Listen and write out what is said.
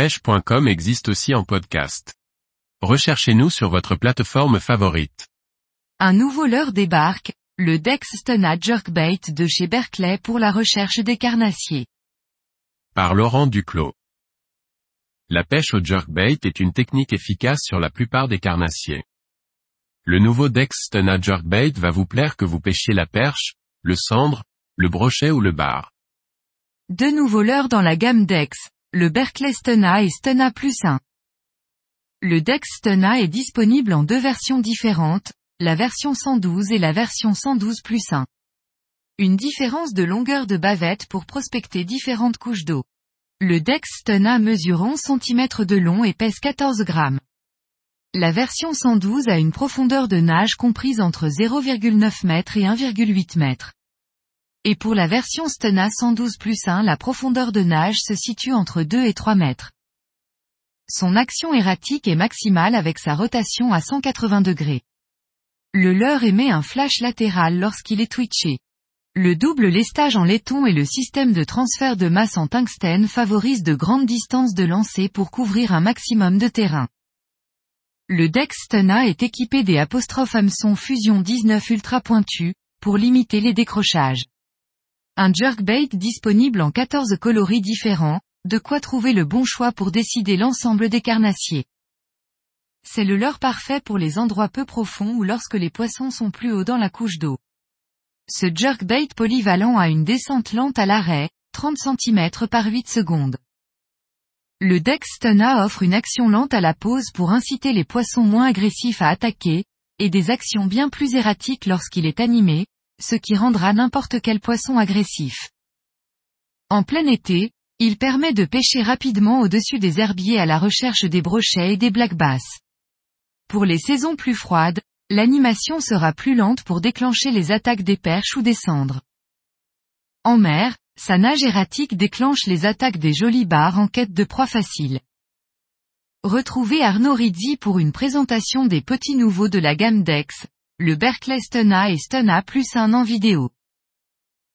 pêche.com existe aussi en podcast. Recherchez-nous sur votre plateforme favorite. Un nouveau leurre débarque, le Dex Stena Jerkbait de chez Berkeley pour la recherche des carnassiers. Par Laurent Duclos. La pêche au jerkbait est une technique efficace sur la plupart des carnassiers. Le nouveau Dex Stena Jerkbait va vous plaire que vous pêchiez la perche, le cendre, le brochet ou le bar. Deux nouveaux leurres dans la gamme Dex, le Berkeley Stena et Stena Plus 1. Le Dex Stena est disponible en deux versions différentes, la version 112 et la version 112 plus 1. Une différence de longueur de bavette pour prospecter différentes couches d'eau. Le Dex Stena mesure 11 cm de long et pèse 14 grammes. La version 112 a une profondeur de nage comprise entre 0,9 m et 1,8 m. Et pour la version Stena 112 plus 1 la profondeur de nage se situe entre 2 et 3 mètres. Son action erratique est maximale avec sa rotation à 180 degrés. Le leurre émet un flash latéral lorsqu'il est twitché. Le double lestage en laiton et le système de transfert de masse en tungstène favorisent de grandes distances de lancer pour couvrir un maximum de terrain. Le Dex Stena est équipé des apostrophes hameçon Fusion 19 ultra pointus, pour limiter les décrochages. Un jerkbait disponible en 14 coloris différents, de quoi trouver le bon choix pour décider l'ensemble des carnassiers. C'est le leurre parfait pour les endroits peu profonds ou lorsque les poissons sont plus hauts dans la couche d'eau. Ce jerkbait polyvalent a une descente lente à l'arrêt, 30 cm par 8 secondes. Le Dex Stena offre une action lente à la pose pour inciter les poissons moins agressifs à attaquer, et des actions bien plus erratiques lorsqu'il est animé, ce qui rendra n'importe quel poisson agressif. En plein été, il permet de pêcher rapidement au-dessus des herbiers à la recherche des brochets et des black bass. Pour les saisons plus froides, l'animation sera plus lente pour déclencher les attaques des perches ou des cendres. En mer, sa nage erratique déclenche les attaques des jolis bars en quête de proie facile. Retrouvez Arnaud Rizzi pour une présentation des petits nouveaux de la gamme Dex, le Berkeley Stena et Stena plus un en vidéo.